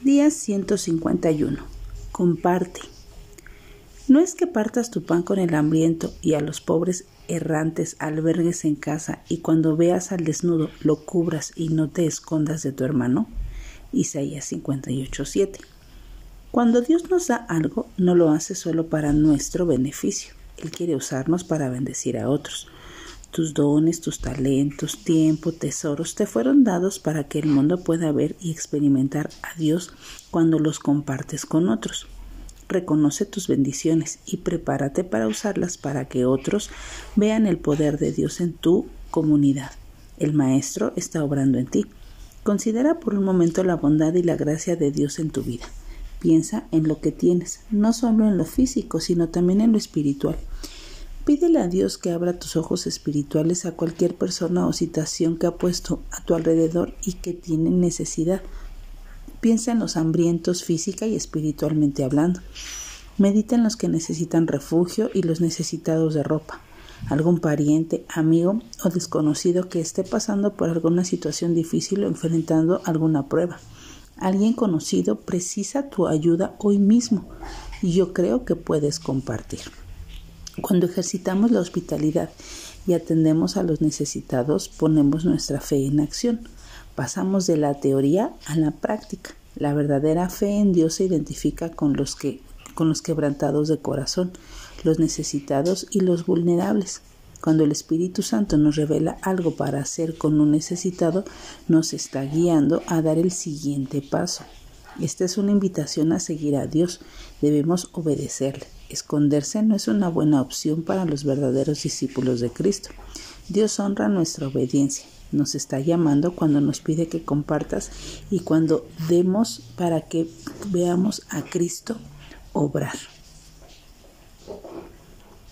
Día 151. Comparte. No es que partas tu pan con el hambriento y a los pobres errantes albergues en casa y cuando veas al desnudo lo cubras y no te escondas de tu hermano. Isaías 58:7. Cuando Dios nos da algo, no lo hace solo para nuestro beneficio. Él quiere usarnos para bendecir a otros. Tus dones, tus talentos, tiempo, tesoros te fueron dados para que el mundo pueda ver y experimentar a Dios cuando los compartes con otros. Reconoce tus bendiciones y prepárate para usarlas para que otros vean el poder de Dios en tu comunidad. El Maestro está obrando en ti. Considera por un momento la bondad y la gracia de Dios en tu vida. Piensa en lo que tienes, no solo en lo físico, sino también en lo espiritual. Pídele a Dios que abra tus ojos espirituales a cualquier persona o situación que ha puesto a tu alrededor y que tiene necesidad. Piensa en los hambrientos física y espiritualmente hablando. Medita en los que necesitan refugio y los necesitados de ropa. Algún pariente, amigo o desconocido que esté pasando por alguna situación difícil o enfrentando alguna prueba. Alguien conocido precisa tu ayuda hoy mismo y yo creo que puedes compartir. Cuando ejercitamos la hospitalidad y atendemos a los necesitados, ponemos nuestra fe en acción. Pasamos de la teoría a la práctica. La verdadera fe en Dios se identifica con los que con los quebrantados de corazón, los necesitados y los vulnerables. Cuando el Espíritu Santo nos revela algo para hacer con un necesitado, nos está guiando a dar el siguiente paso. Esta es una invitación a seguir a Dios. Debemos obedecerle. Esconderse no es una buena opción para los verdaderos discípulos de Cristo. Dios honra nuestra obediencia. Nos está llamando cuando nos pide que compartas y cuando demos para que veamos a Cristo obrar.